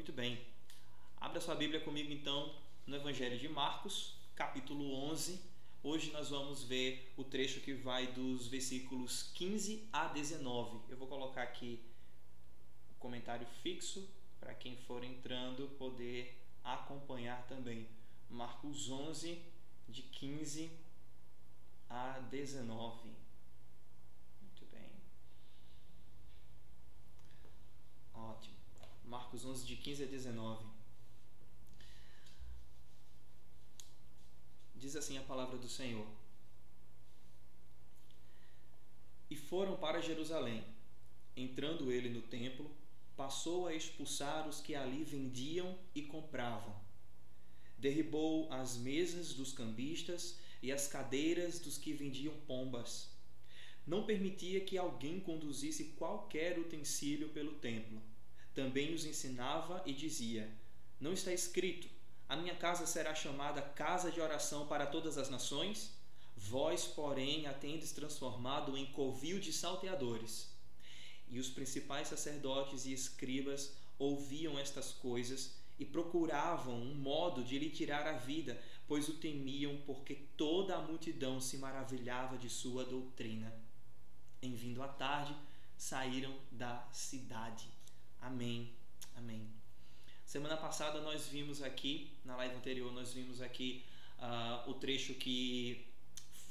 Muito bem. Abra sua Bíblia comigo então no Evangelho de Marcos, capítulo 11. Hoje nós vamos ver o trecho que vai dos versículos 15 a 19. Eu vou colocar aqui o comentário fixo para quem for entrando poder acompanhar também. Marcos 11, de 15 a 19. Muito bem. Ótimo. Marcos 11, de 15 a 19. Diz assim a palavra do Senhor: E foram para Jerusalém. Entrando ele no templo, passou a expulsar os que ali vendiam e compravam. Derribou as mesas dos cambistas e as cadeiras dos que vendiam pombas. Não permitia que alguém conduzisse qualquer utensílio pelo templo também os ensinava e dizia: Não está escrito: A minha casa será chamada casa de oração para todas as nações? Vós, porém, a tendes transformado em covil de salteadores. E os principais sacerdotes e escribas ouviam estas coisas e procuravam um modo de lhe tirar a vida, pois o temiam, porque toda a multidão se maravilhava de sua doutrina. Em vindo à tarde, saíram da cidade. Amém. Amém. Semana passada nós vimos aqui, na live anterior, nós vimos aqui uh, o trecho que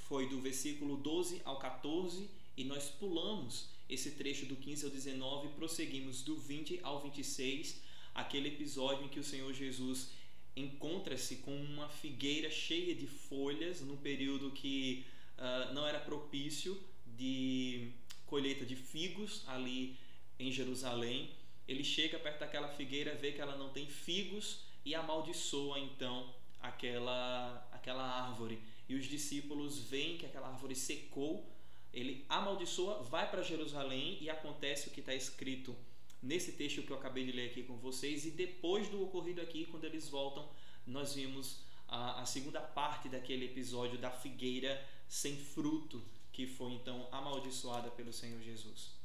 foi do versículo 12 ao 14 e nós pulamos esse trecho do 15 ao 19 e prosseguimos do 20 ao 26, aquele episódio em que o Senhor Jesus encontra-se com uma figueira cheia de folhas no período que uh, não era propício de colheita de figos ali em Jerusalém ele chega perto daquela figueira, vê que ela não tem figos e amaldiçoa então aquela, aquela árvore. E os discípulos veem que aquela árvore secou, ele amaldiçoa, vai para Jerusalém e acontece o que está escrito nesse texto que eu acabei de ler aqui com vocês. E depois do ocorrido aqui, quando eles voltam, nós vimos a, a segunda parte daquele episódio da figueira sem fruto, que foi então amaldiçoada pelo Senhor Jesus.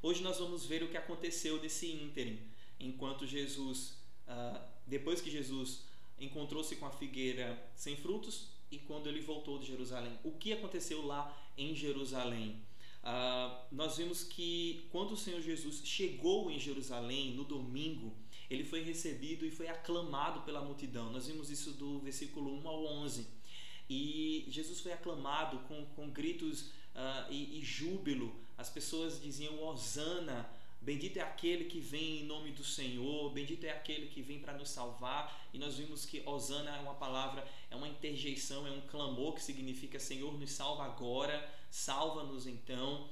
Hoje nós vamos ver o que aconteceu desse ínterim, enquanto Jesus, uh, depois que Jesus encontrou-se com a figueira sem frutos e quando ele voltou de Jerusalém. O que aconteceu lá em Jerusalém? Uh, nós vimos que quando o Senhor Jesus chegou em Jerusalém no domingo, ele foi recebido e foi aclamado pela multidão. Nós vimos isso do versículo 1 ao 11. E Jesus foi aclamado com, com gritos uh, e, e júbilo. As pessoas diziam: Hosana, bendito é aquele que vem em nome do Senhor, bendito é aquele que vem para nos salvar. E nós vimos que Hosana é uma palavra, é uma interjeição, é um clamor que significa Senhor, nos salva agora, salva-nos então.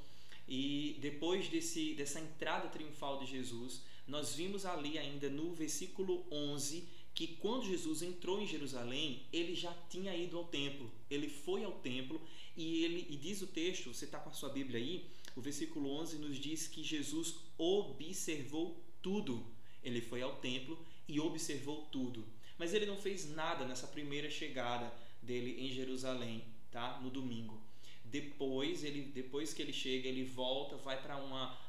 E depois desse, dessa entrada triunfal de Jesus, nós vimos ali ainda no versículo 11 que quando Jesus entrou em Jerusalém, ele já tinha ido ao templo. Ele foi ao templo e ele e diz o texto, você está com a sua Bíblia aí, o versículo 11 nos diz que Jesus observou tudo. Ele foi ao templo e observou tudo. Mas ele não fez nada nessa primeira chegada dele em Jerusalém, tá? No domingo. Depois, ele, depois que ele chega, ele volta, vai para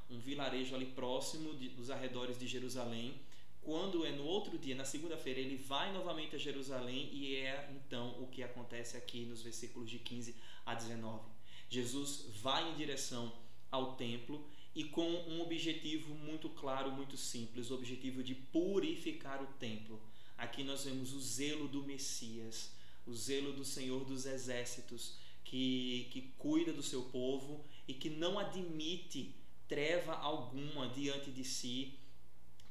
um vilarejo ali próximo de, dos arredores de Jerusalém quando é no outro dia, na segunda-feira, ele vai novamente a Jerusalém e é então o que acontece aqui nos versículos de 15 a 19. Jesus vai em direção ao templo e com um objetivo muito claro, muito simples, o objetivo de purificar o templo. Aqui nós vemos o zelo do Messias, o zelo do Senhor dos Exércitos, que, que cuida do seu povo e que não admite treva alguma diante de si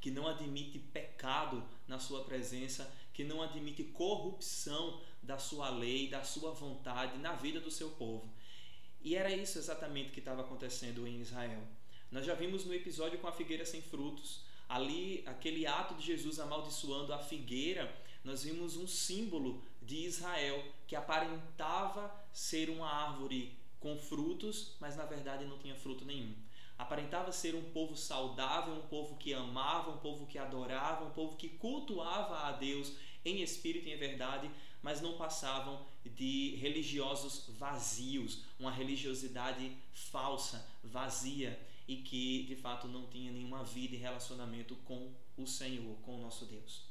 que não admite pecado na sua presença, que não admite corrupção da sua lei, da sua vontade na vida do seu povo. E era isso exatamente que estava acontecendo em Israel. Nós já vimos no episódio com a figueira sem frutos, ali aquele ato de Jesus amaldiçoando a figueira, nós vimos um símbolo de Israel que aparentava ser uma árvore com frutos, mas na verdade não tinha fruto nenhum aparentava ser um povo saudável, um povo que amava, um povo que adorava, um povo que cultuava a Deus em espírito e em verdade, mas não passavam de religiosos vazios, uma religiosidade falsa, vazia. e que de fato não tinha nenhuma vida e relacionamento com o Senhor, com o nosso Deus.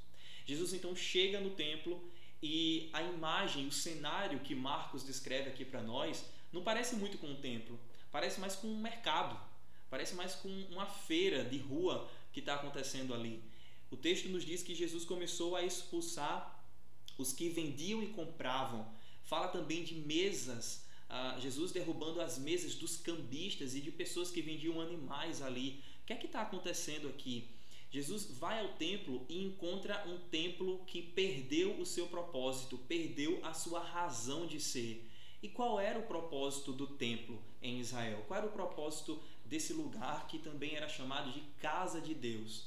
Jesus então chega no templo e a imagem, o cenário que Marcos descreve aqui para nós não parece muito com um templo, parece mais com um mercado, parece mais com uma feira de rua que está acontecendo ali. O texto nos diz que Jesus começou a expulsar os que vendiam e compravam. Fala também de mesas, ah, Jesus derrubando as mesas dos cambistas e de pessoas que vendiam animais ali. O que é que está acontecendo aqui? Jesus vai ao templo e encontra um templo que perdeu o seu propósito, perdeu a sua razão de ser. E qual era o propósito do templo em Israel? Qual era o propósito desse lugar que também era chamado de casa de Deus?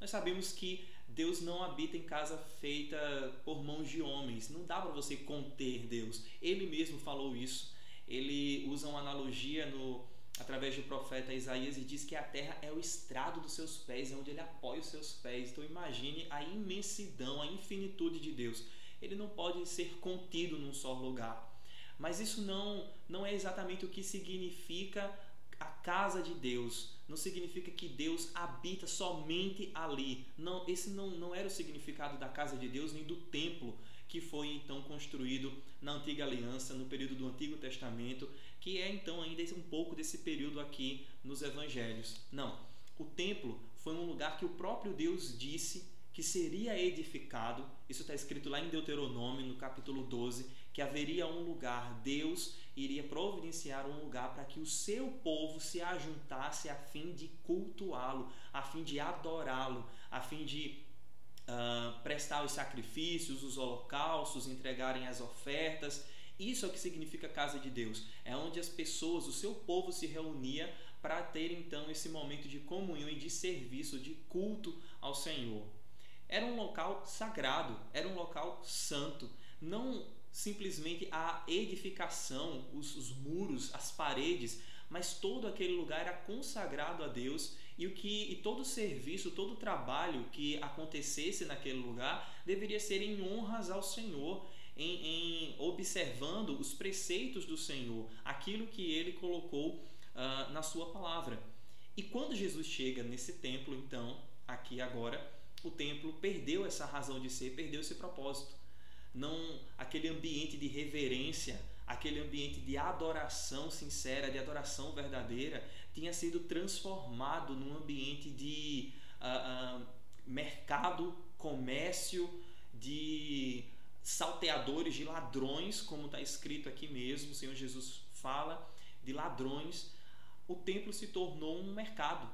Nós sabemos que Deus não habita em casa feita por mãos de homens. Não dá para você conter Deus. Ele mesmo falou isso. Ele usa uma analogia no através do profeta Isaías e diz que a terra é o estrado dos seus pés, é onde ele apoia os seus pés. Então imagine a imensidão, a infinitude de Deus. Ele não pode ser contido num só lugar. Mas isso não não é exatamente o que significa a casa de Deus. Não significa que Deus habita somente ali. Não, esse não, não era o significado da casa de Deus nem do templo que foi então construído na antiga aliança, no período do Antigo Testamento, que é então ainda um pouco desse período aqui nos evangelhos. Não, o templo foi um lugar que o próprio Deus disse que seria edificado. Isso está escrito lá em Deuteronômio, no capítulo 12, que haveria um lugar, Deus iria providenciar um lugar para que o seu povo se ajuntasse a fim de cultuá-lo, a fim de adorá-lo, a fim de uh, prestar os sacrifícios, os holocaustos, entregarem as ofertas. Isso é o que significa casa de Deus. É onde as pessoas, o seu povo se reunia para ter então esse momento de comunhão e de serviço, de culto ao Senhor. Era um local sagrado, era um local santo. Não simplesmente a edificação, os, os muros, as paredes, mas todo aquele lugar era consagrado a Deus e o que e todo serviço, todo trabalho que acontecesse naquele lugar deveria ser em honras ao Senhor, em, em observando os preceitos do Senhor, aquilo que Ele colocou uh, na Sua palavra. E quando Jesus chega nesse templo, então, aqui agora, o templo perdeu essa razão de ser, perdeu esse propósito. Não aquele ambiente de reverência, aquele ambiente de adoração sincera, de adoração verdadeira, tinha sido transformado num ambiente de uh, uh, mercado, comércio, de salteadores, de ladrões, como está escrito aqui mesmo, o Senhor Jesus fala de ladrões. O templo se tornou um mercado.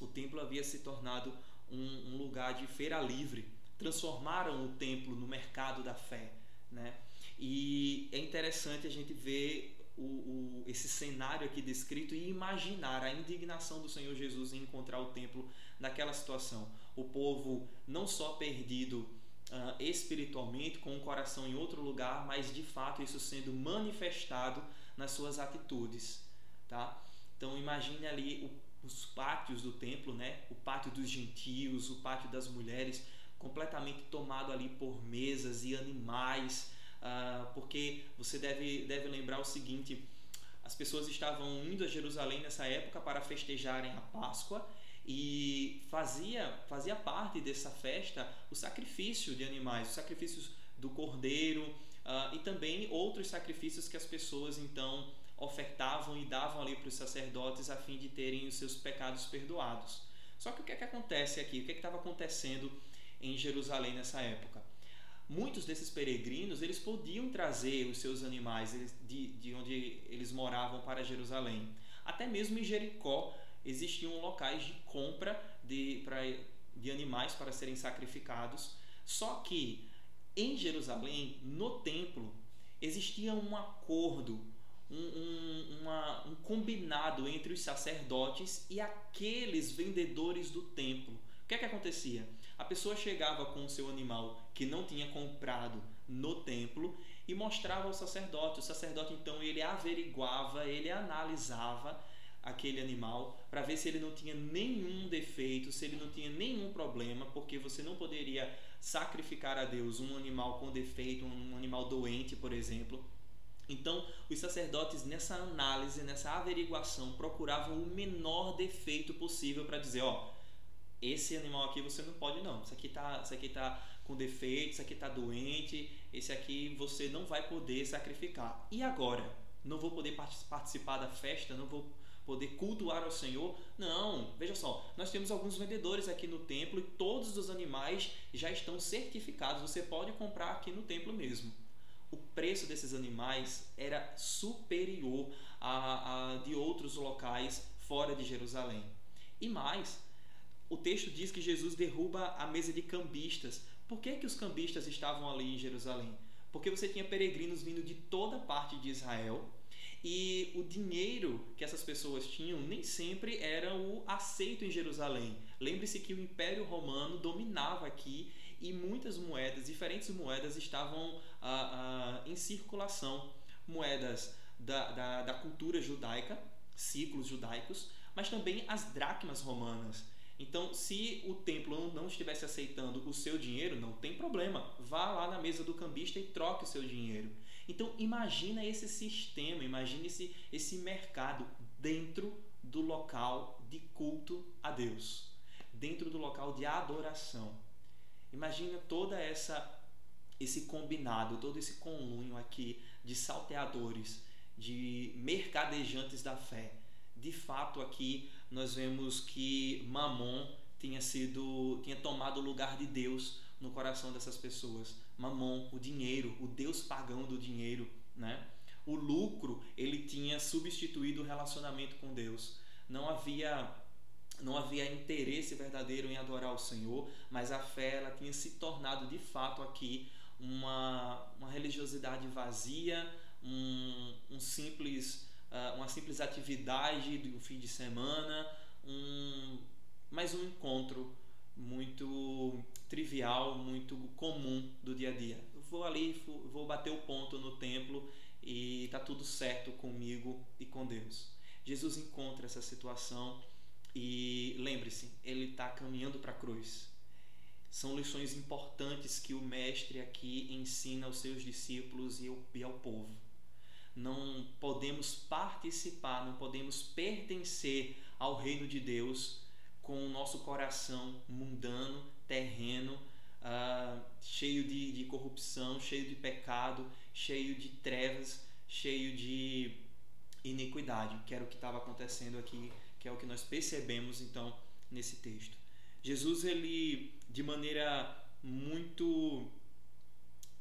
O templo havia se tornado um, um lugar de feira livre. Transformaram o templo no mercado da fé, né? E é interessante a gente ver o, o, esse cenário aqui descrito e imaginar a indignação do Senhor Jesus em encontrar o templo naquela situação. O povo não só perdido uh, espiritualmente, com o coração em outro lugar, mas de fato isso sendo manifestado nas suas atitudes. Tá? Então imagine ali o, os pátios do templo, né? o pátio dos gentios, o pátio das mulheres, completamente tomado ali por mesas e animais uh, porque você deve, deve lembrar o seguinte: as pessoas estavam indo a Jerusalém nessa época para festejarem a Páscoa e fazia, fazia parte dessa festa o sacrifício de animais, os sacrifícios do cordeiro uh, e também outros sacrifícios que as pessoas então ofertavam e davam ali para os sacerdotes a fim de terem os seus pecados perdoados. Só que o que é que acontece aqui? O que é estava acontecendo em Jerusalém nessa época? muitos desses peregrinos eles podiam trazer os seus animais de, de onde eles moravam para Jerusalém. Até mesmo em Jericó existiam locais de compra de, pra, de animais para serem sacrificados. Só que em Jerusalém, no templo, existia um acordo, um, um, uma, um combinado entre os sacerdotes e aqueles vendedores do templo. O que é que acontecia? A pessoa chegava com o seu animal que não tinha comprado no templo e mostrava ao sacerdote. O sacerdote então ele averiguava, ele analisava aquele animal para ver se ele não tinha nenhum defeito, se ele não tinha nenhum problema, porque você não poderia sacrificar a Deus um animal com defeito, um animal doente, por exemplo. Então, os sacerdotes, nessa análise, nessa averiguação, procuravam o menor defeito possível para dizer: ó, esse animal aqui você não pode não. Isso aqui tá, isso aqui tá com defeito, isso aqui tá doente, esse aqui você não vai poder sacrificar. E agora? Não vou poder participar da festa, não vou poder cultuar ao Senhor? Não, veja só, nós temos alguns vendedores aqui no templo e todos os animais já estão certificados. Você pode comprar aqui no templo mesmo. O preço desses animais era superior a, a de outros locais fora de Jerusalém. E mais, o texto diz que Jesus derruba a mesa de cambistas. Por que, que os cambistas estavam ali em Jerusalém? Porque você tinha peregrinos vindo de toda parte de Israel e o dinheiro que essas pessoas tinham nem sempre era o aceito em Jerusalém. Lembre-se que o Império Romano dominava aqui e muitas moedas, diferentes moedas, estavam ah, ah, em circulação. Moedas da, da, da cultura judaica, ciclos judaicos, mas também as dracmas romanas. Então, se o templo não estivesse aceitando o seu dinheiro, não tem problema. Vá lá na mesa do cambista e troque o seu dinheiro. Então, imagina esse sistema, imagine esse, esse mercado dentro do local de culto a Deus, dentro do local de adoração. Imagina toda essa esse combinado, todo esse conluio aqui de salteadores, de mercadejantes da fé. De fato, aqui nós vemos que Mamon tinha sido, tinha tomado o lugar de Deus no coração dessas pessoas. Mamon, o dinheiro, o Deus pagão do dinheiro, né? O lucro, ele tinha substituído o relacionamento com Deus. Não havia não havia interesse verdadeiro em adorar o Senhor, mas a fé ela tinha se tornado de fato aqui uma, uma religiosidade vazia, um, um simples uh, uma simples atividade do fim de semana, um, mais um encontro muito trivial, muito comum do dia a dia. Eu vou ali, vou bater o ponto no templo e está tudo certo comigo e com Deus. Jesus encontra essa situação e lembre-se, ele está caminhando para a cruz. São lições importantes que o Mestre aqui ensina aos seus discípulos e ao povo não podemos participar, não podemos pertencer ao reino de Deus com o nosso coração mundano, terreno, uh, cheio de, de corrupção, cheio de pecado, cheio de trevas, cheio de iniquidade, que era o que estava acontecendo aqui, que é o que nós percebemos então nesse texto. Jesus, ele, de maneira muito,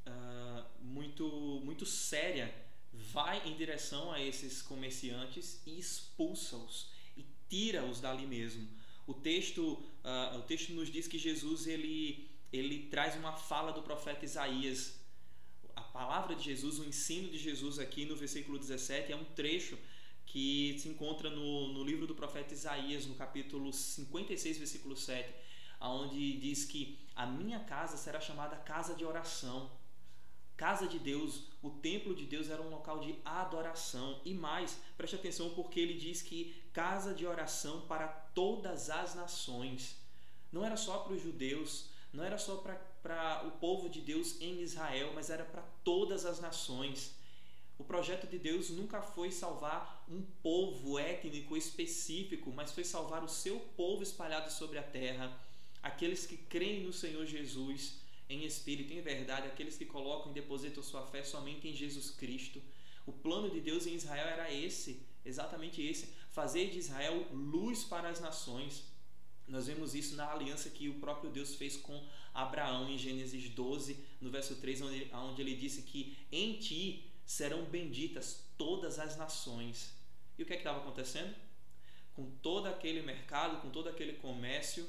uh, muito, muito séria, vai em direção a esses comerciantes e expulsa-os e tira-os dali mesmo. O texto, uh, o texto nos diz que Jesus ele, ele traz uma fala do profeta Isaías. A palavra de Jesus, o ensino de Jesus aqui no versículo 17 é um trecho que se encontra no, no livro do profeta Isaías, no capítulo 56, versículo 7, onde diz que a minha casa será chamada casa de oração casa de Deus, o templo de Deus era um local de adoração. E mais, preste atenção porque ele diz que casa de oração para todas as nações. Não era só para os judeus, não era só para o povo de Deus em Israel, mas era para todas as nações. O projeto de Deus nunca foi salvar um povo étnico específico, mas foi salvar o seu povo espalhado sobre a terra, aqueles que creem no Senhor Jesus em espírito, em verdade, aqueles que colocam e depositam sua fé somente em Jesus Cristo. O plano de Deus em Israel era esse, exatamente esse: fazer de Israel luz para as nações. Nós vemos isso na aliança que o próprio Deus fez com Abraão em Gênesis 12, no verso 3, onde, onde ele disse que em ti serão benditas todas as nações. E o que é estava acontecendo? Com todo aquele mercado, com todo aquele comércio,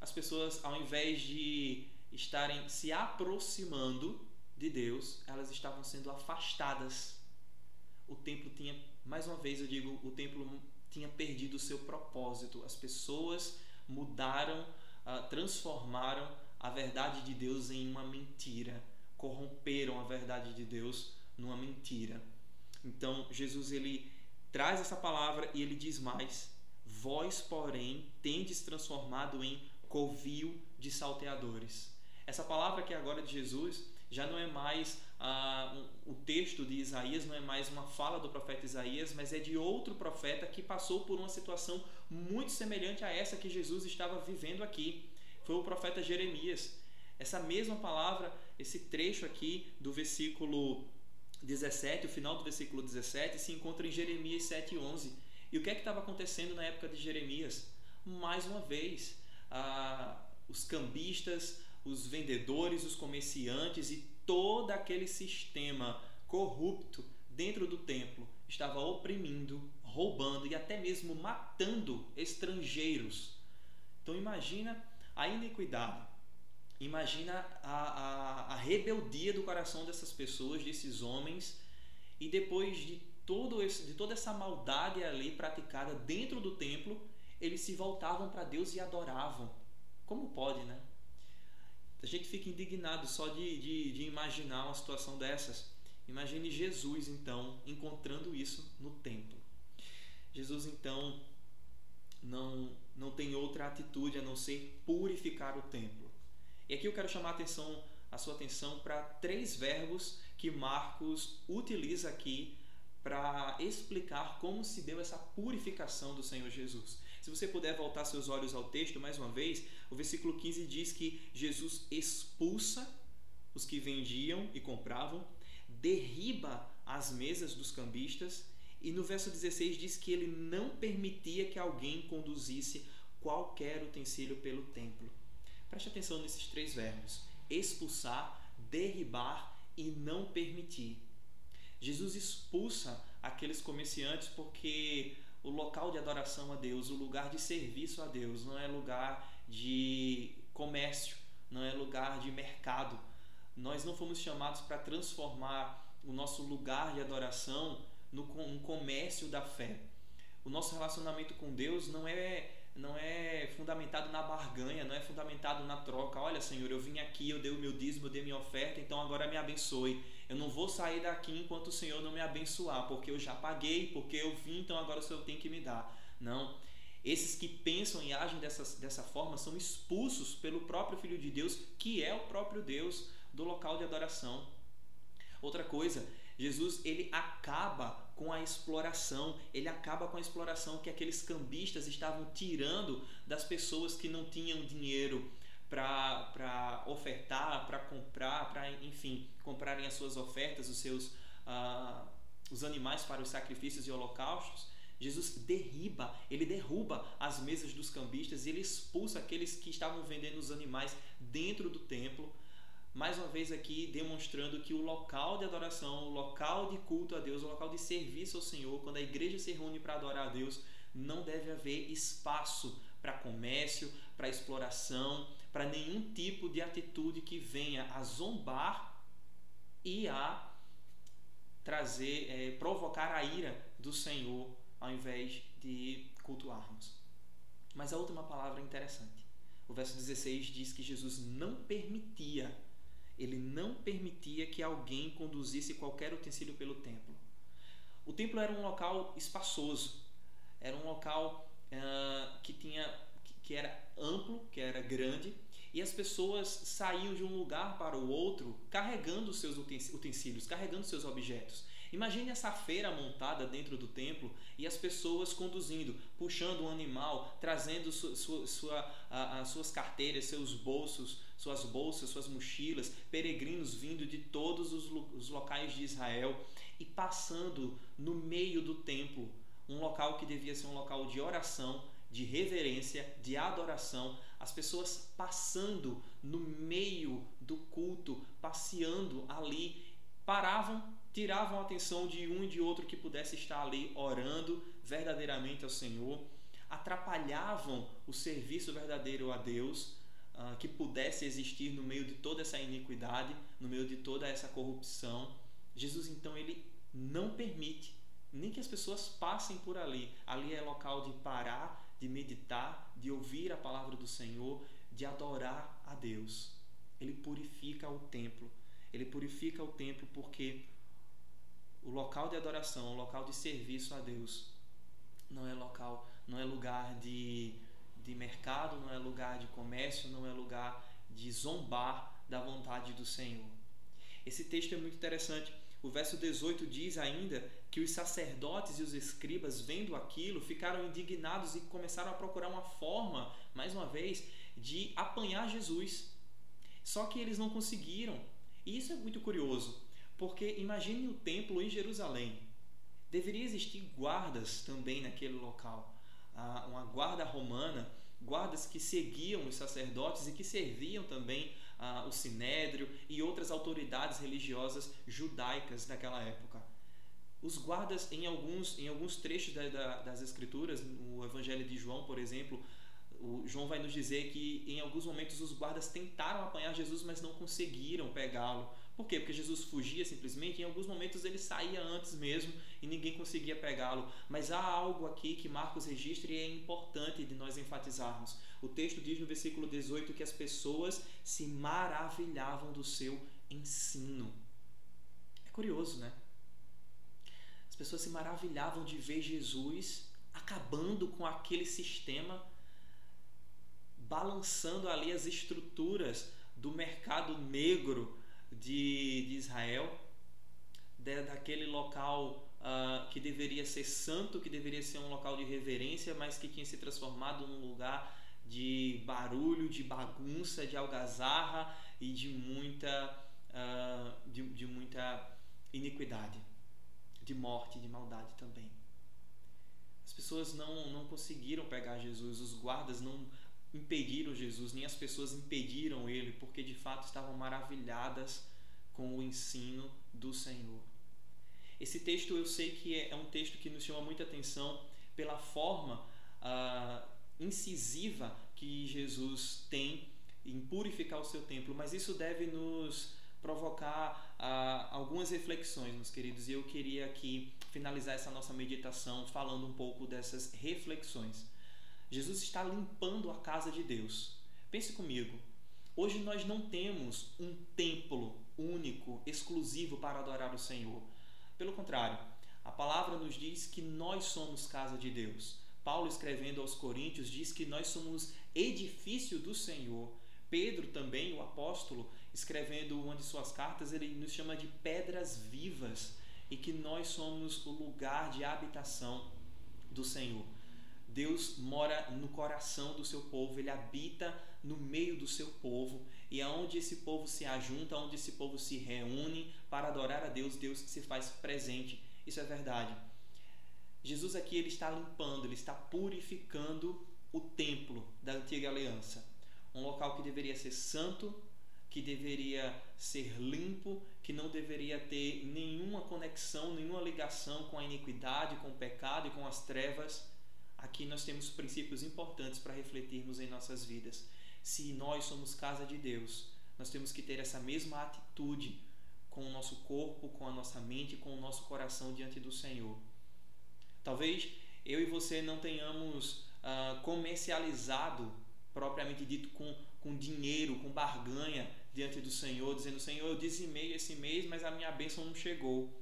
as pessoas, ao invés de estarem se aproximando de Deus, elas estavam sendo afastadas. O templo tinha, mais uma vez eu digo, o templo tinha perdido o seu propósito. As pessoas mudaram, uh, transformaram a verdade de Deus em uma mentira, corromperam a verdade de Deus numa mentira. Então Jesus ele traz essa palavra e ele diz mais: Vós, porém, tendes transformado em covil de salteadores. Essa palavra que agora de Jesus já não é mais ah, um, o texto de Isaías não é mais uma fala do profeta Isaías, mas é de outro profeta que passou por uma situação muito semelhante a essa que Jesus estava vivendo aqui. Foi o profeta Jeremias. Essa mesma palavra, esse trecho aqui do versículo 17, o final do versículo 17, se encontra em Jeremias 7,11. E o que é que estava acontecendo na época de Jeremias? Mais uma vez, ah, os cambistas, os vendedores, os comerciantes e todo aquele sistema corrupto dentro do templo estava oprimindo, roubando e até mesmo matando estrangeiros. Então imagina a iniquidade, imagina a, a, a rebeldia do coração dessas pessoas, desses homens, e depois de, todo esse, de toda essa maldade ali praticada dentro do templo, eles se voltavam para Deus e adoravam. Como pode, né? A gente fica indignado só de, de, de imaginar uma situação dessas. Imagine Jesus, então, encontrando isso no templo. Jesus, então, não, não tem outra atitude a não ser purificar o templo. E aqui eu quero chamar a, atenção, a sua atenção para três verbos que Marcos utiliza aqui para explicar como se deu essa purificação do Senhor Jesus. Se você puder voltar seus olhos ao texto mais uma vez, o versículo 15 diz que Jesus expulsa os que vendiam e compravam, derriba as mesas dos cambistas, e no verso 16 diz que ele não permitia que alguém conduzisse qualquer utensílio pelo templo. Preste atenção nesses três verbos: expulsar, derribar e não permitir. Jesus expulsa aqueles comerciantes porque o local de adoração a Deus, o lugar de serviço a Deus, não é lugar de comércio, não é lugar de mercado. Nós não fomos chamados para transformar o nosso lugar de adoração no um comércio da fé. O nosso relacionamento com Deus não é não é fundamentado na barganha, não é fundamentado na troca. Olha, Senhor, eu vim aqui, eu dei o meu dízimo, eu dei minha oferta, então agora me abençoe. Eu não vou sair daqui enquanto o Senhor não me abençoar, porque eu já paguei, porque eu vim, então agora o Senhor tem que me dar. Não. Esses que pensam e agem dessa, dessa forma são expulsos pelo próprio Filho de Deus, que é o próprio Deus, do local de adoração. Outra coisa, Jesus ele acaba com a exploração, ele acaba com a exploração que aqueles cambistas estavam tirando das pessoas que não tinham dinheiro para ofertar, para comprar, para enfim, comprarem as suas ofertas, os seus uh, os animais para os sacrifícios e holocaustos. Jesus derriba, ele derruba as mesas dos cambistas e ele expulsa aqueles que estavam vendendo os animais dentro do templo. Mais uma vez aqui demonstrando que o local de adoração, o local de culto a Deus, o local de serviço ao Senhor, quando a igreja se reúne para adorar a Deus, não deve haver espaço para comércio, para exploração, para nenhum tipo de atitude que venha a zombar e a trazer, é, provocar a ira do Senhor ao invés de cultuarmos. Mas a última palavra é interessante. O verso 16 diz que Jesus não permitia, ele não permitia que alguém conduzisse qualquer utensílio pelo templo. O templo era um local espaçoso, era um local uh, que tinha que era amplo, que era grande, e as pessoas saíam de um lugar para o outro carregando seus utensílios, carregando seus objetos. Imagine essa feira montada dentro do templo e as pessoas conduzindo, puxando um animal, trazendo sua, sua, a, suas carteiras, seus bolsos, suas bolsas, suas mochilas, peregrinos vindo de todos os, os locais de Israel e passando no meio do templo, um local que devia ser um local de oração, de reverência, de adoração, as pessoas passando no meio do culto, passeando ali, paravam, tiravam a atenção de um e de outro que pudesse estar ali orando verdadeiramente ao Senhor, atrapalhavam o serviço verdadeiro a Deus, uh, que pudesse existir no meio de toda essa iniquidade, no meio de toda essa corrupção. Jesus então ele não permite nem que as pessoas passem por ali. Ali é local de parar de meditar, de ouvir a palavra do Senhor, de adorar a Deus. Ele purifica o templo. Ele purifica o templo porque o local de adoração, o local de serviço a Deus não é local, não é lugar de, de mercado, não é lugar de comércio, não é lugar de zombar da vontade do Senhor. Esse texto é muito interessante. O verso 18 diz ainda que os sacerdotes e os escribas, vendo aquilo, ficaram indignados e começaram a procurar uma forma, mais uma vez, de apanhar Jesus. Só que eles não conseguiram. E isso é muito curioso, porque imagine o templo em Jerusalém. Deveria existir guardas também naquele local. Uma guarda romana, guardas que seguiam os sacerdotes e que serviam também ah, o sinédrio e outras autoridades religiosas judaicas daquela época. Os guardas, em alguns, em alguns trechos da, da, das Escrituras, no Evangelho de João, por exemplo, o João vai nos dizer que em alguns momentos os guardas tentaram apanhar Jesus, mas não conseguiram pegá-lo. Por quê? Porque Jesus fugia simplesmente, em alguns momentos ele saía antes mesmo e ninguém conseguia pegá-lo. Mas há algo aqui que Marcos registra e é importante de nós enfatizarmos. O texto diz no versículo 18 que as pessoas se maravilhavam do seu ensino. É curioso, né? As pessoas se maravilhavam de ver Jesus acabando com aquele sistema, balançando ali as estruturas do mercado negro de, de Israel, de, daquele local uh, que deveria ser santo, que deveria ser um local de reverência, mas que tinha se transformado num lugar de barulho, de bagunça, de algazarra e de muita, uh, de, de muita iniquidade, de morte, de maldade também. As pessoas não, não conseguiram pegar Jesus, os guardas não impediram Jesus, nem as pessoas impediram ele, porque de fato estavam maravilhadas com o ensino do Senhor. Esse texto eu sei que é, é um texto que nos chama muita atenção pela forma ah, incisiva que Jesus tem em purificar o seu templo, mas isso deve nos provocar algumas reflexões, meus queridos, e eu queria aqui finalizar essa nossa meditação falando um pouco dessas reflexões. Jesus está limpando a casa de Deus. Pense comigo. Hoje nós não temos um templo único, exclusivo para adorar o Senhor. Pelo contrário, a palavra nos diz que nós somos casa de Deus. Paulo, escrevendo aos Coríntios, diz que nós somos edifício do Senhor. Pedro, também, o apóstolo, escrevendo uma de suas cartas, ele nos chama de pedras vivas e que nós somos o lugar de habitação do Senhor. Deus mora no coração do seu povo, ele habita no meio do seu povo, e aonde esse povo se ajunta, onde esse povo se reúne para adorar a Deus, Deus se faz presente. Isso é verdade. Jesus aqui ele está limpando, ele está purificando o templo da antiga aliança. Um local que deveria ser santo, que deveria ser limpo, que não deveria ter nenhuma conexão, nenhuma ligação com a iniquidade, com o pecado e com as trevas. Aqui nós temos princípios importantes para refletirmos em nossas vidas. Se nós somos casa de Deus, nós temos que ter essa mesma atitude com o nosso corpo, com a nossa mente, com o nosso coração diante do Senhor. Talvez eu e você não tenhamos uh, comercializado, propriamente dito, com, com dinheiro, com barganha diante do Senhor, dizendo: Senhor, eu dizimei esse mês, mas a minha bênção não chegou.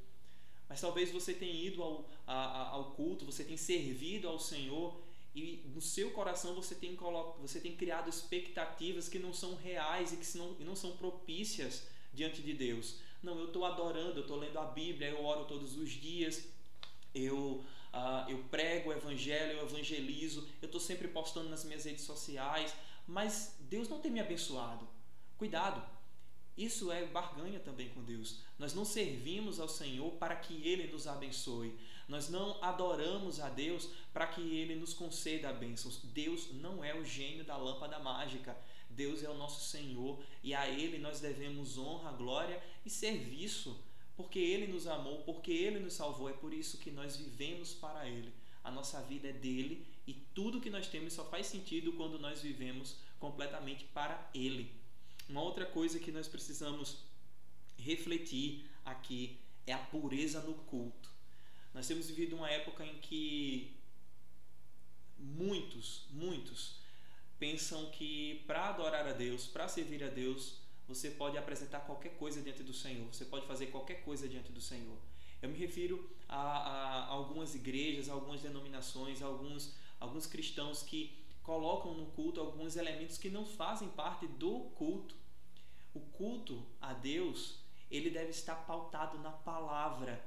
Mas talvez você tenha ido ao, a, ao culto, você tenha servido ao Senhor e no seu coração você tem, você tem criado expectativas que não são reais e que não, não são propícias diante de Deus. Não, eu estou adorando, eu estou lendo a Bíblia, eu oro todos os dias, eu, uh, eu prego o Evangelho, eu evangelizo, eu estou sempre postando nas minhas redes sociais, mas Deus não tem me abençoado. Cuidado, isso é barganha também com Deus. Nós não servimos ao Senhor para que Ele nos abençoe. Nós não adoramos a Deus para que Ele nos conceda bênçãos. Deus não é o gênio da lâmpada mágica. Deus é o nosso Senhor e a Ele nós devemos honra, glória e serviço, porque Ele nos amou, porque Ele nos salvou. É por isso que nós vivemos para Ele. A nossa vida é dele e tudo que nós temos só faz sentido quando nós vivemos completamente para Ele. Uma outra coisa que nós precisamos refletir aqui é a pureza no culto. Nós temos vivido uma época em que muitos, muitos pensam que para adorar a Deus, para servir a Deus, você pode apresentar qualquer coisa diante do Senhor, você pode fazer qualquer coisa diante do Senhor. Eu me refiro a, a algumas igrejas, a algumas denominações, alguns, alguns cristãos que colocam no culto alguns elementos que não fazem parte do culto. O culto a Deus, ele deve estar pautado na palavra.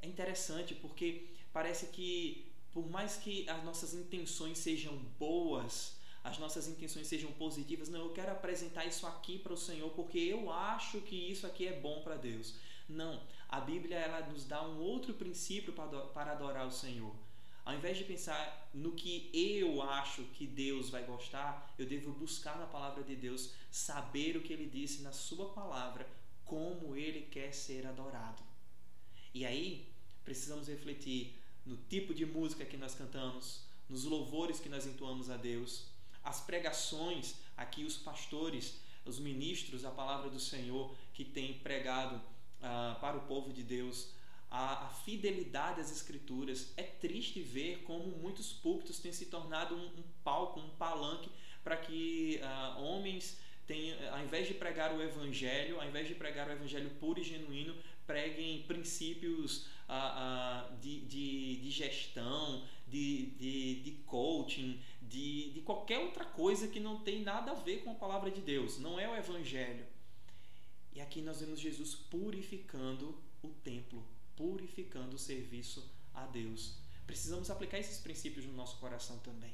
É interessante porque parece que, por mais que as nossas intenções sejam boas, as nossas intenções sejam positivas, não, eu quero apresentar isso aqui para o Senhor porque eu acho que isso aqui é bom para Deus. Não, a Bíblia ela nos dá um outro princípio para adorar o Senhor. Ao invés de pensar no que eu acho que Deus vai gostar, eu devo buscar na palavra de Deus, saber o que ele disse na sua palavra, como ele quer ser adorado. E aí, precisamos refletir no tipo de música que nós cantamos, nos louvores que nós entoamos a Deus, as pregações, aqui os pastores, os ministros, a palavra do Senhor que têm pregado ah, para o povo de Deus, a, a, fidelidade às Escrituras. É triste ver como muitos púlpitos têm se tornado um, um palco, um palanque para que ah, homens tem, ao invés de pregar o evangelho, ao invés de pregar o evangelho puro e genuíno, preguem princípios ah, ah, de, de, de, gestão, de, de, de coaching, de, de qualquer outra coisa que não tem nada a ver com a palavra de Deus, não é o evangelho. E aqui nós vemos Jesus purificando o templo, purificando o serviço a Deus. Precisamos aplicar esses princípios no nosso coração também.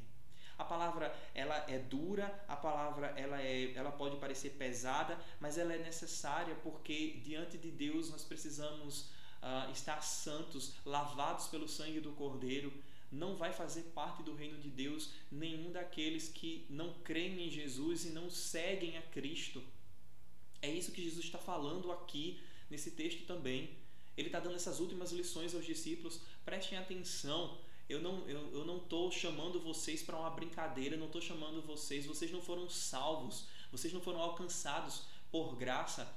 A palavra ela é dura, a palavra ela é, ela pode parecer pesada, mas ela é necessária porque diante de Deus nós precisamos uh, estar santos, lavados pelo sangue do Cordeiro. Não vai fazer parte do reino de Deus nenhum daqueles que não creem em Jesus e não seguem a Cristo. É isso que Jesus está falando aqui nesse texto também. Ele está dando essas últimas lições aos discípulos. Prestem atenção eu não eu, eu não estou chamando vocês para uma brincadeira, não estou chamando vocês, vocês não foram salvos, vocês não foram alcançados por graça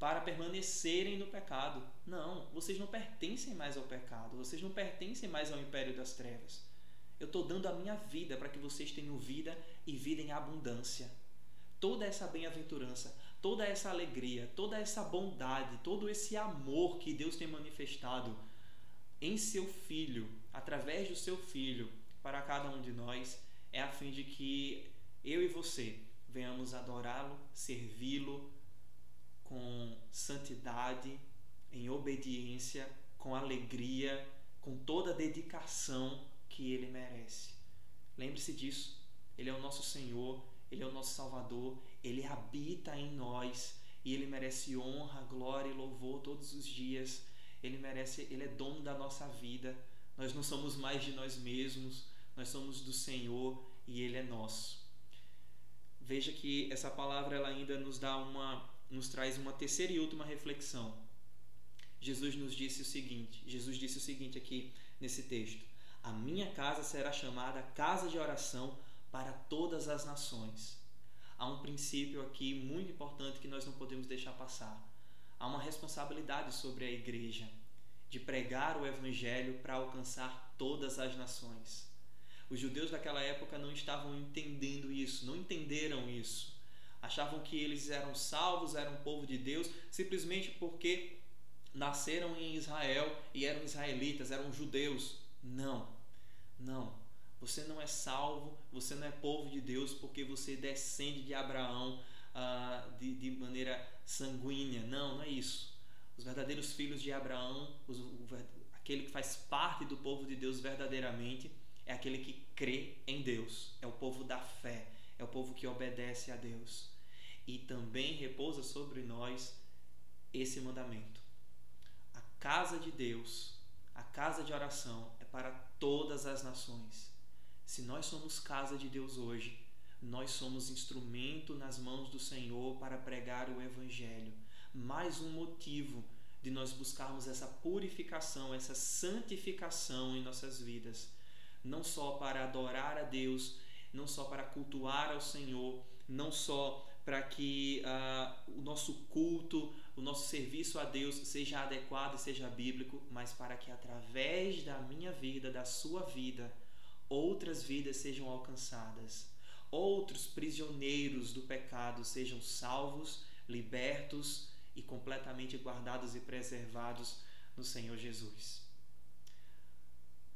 para permanecerem no pecado. Não, vocês não pertencem mais ao pecado, vocês não pertencem mais ao império das trevas. Eu estou dando a minha vida para que vocês tenham vida e vida em abundância. Toda essa bem-aventurança, toda essa alegria, toda essa bondade, todo esse amor que Deus tem manifestado em seu Filho, através do seu Filho, para cada um de nós, é a fim de que eu e você venhamos adorá-lo, servi-lo com santidade, em obediência, com alegria, com toda a dedicação que ele merece. Lembre-se disso. Ele é o nosso Senhor, ele é o nosso Salvador, ele habita em nós e ele merece honra, glória e louvor todos os dias ele merece, ele é dono da nossa vida. Nós não somos mais de nós mesmos, nós somos do Senhor e ele é nosso. Veja que essa palavra ela ainda nos dá uma nos traz uma terceira e última reflexão. Jesus nos disse o seguinte, Jesus disse o seguinte aqui nesse texto: A minha casa será chamada casa de oração para todas as nações. Há um princípio aqui muito importante que nós não podemos deixar passar há uma responsabilidade sobre a igreja de pregar o evangelho para alcançar todas as nações. Os judeus daquela época não estavam entendendo isso, não entenderam isso. Achavam que eles eram salvos, eram povo de Deus, simplesmente porque nasceram em Israel e eram israelitas, eram judeus. Não, não. Você não é salvo, você não é povo de Deus porque você descende de Abraão, ah, de, de maneira sanguínea. Não, não é isso. Os verdadeiros filhos de Abraão, os, o, aquele que faz parte do povo de Deus verdadeiramente, é aquele que crê em Deus, é o povo da fé, é o povo que obedece a Deus. E também repousa sobre nós esse mandamento. A casa de Deus, a casa de oração, é para todas as nações. Se nós somos casa de Deus hoje, nós somos instrumento nas mãos do Senhor para pregar o Evangelho. Mais um motivo de nós buscarmos essa purificação, essa santificação em nossas vidas. Não só para adorar a Deus, não só para cultuar ao Senhor, não só para que uh, o nosso culto, o nosso serviço a Deus seja adequado e seja bíblico, mas para que através da minha vida, da sua vida, outras vidas sejam alcançadas outros prisioneiros do pecado sejam salvos, libertos e completamente guardados e preservados no Senhor Jesus.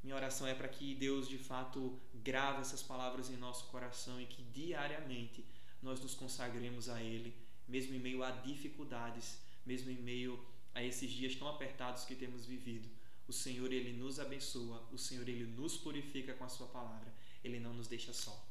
Minha oração é para que Deus de fato grave essas palavras em nosso coração e que diariamente nós nos consagremos a Ele, mesmo em meio a dificuldades, mesmo em meio a esses dias tão apertados que temos vivido. O Senhor, Ele nos abençoa, o Senhor, Ele nos purifica com a Sua palavra, Ele não nos deixa só.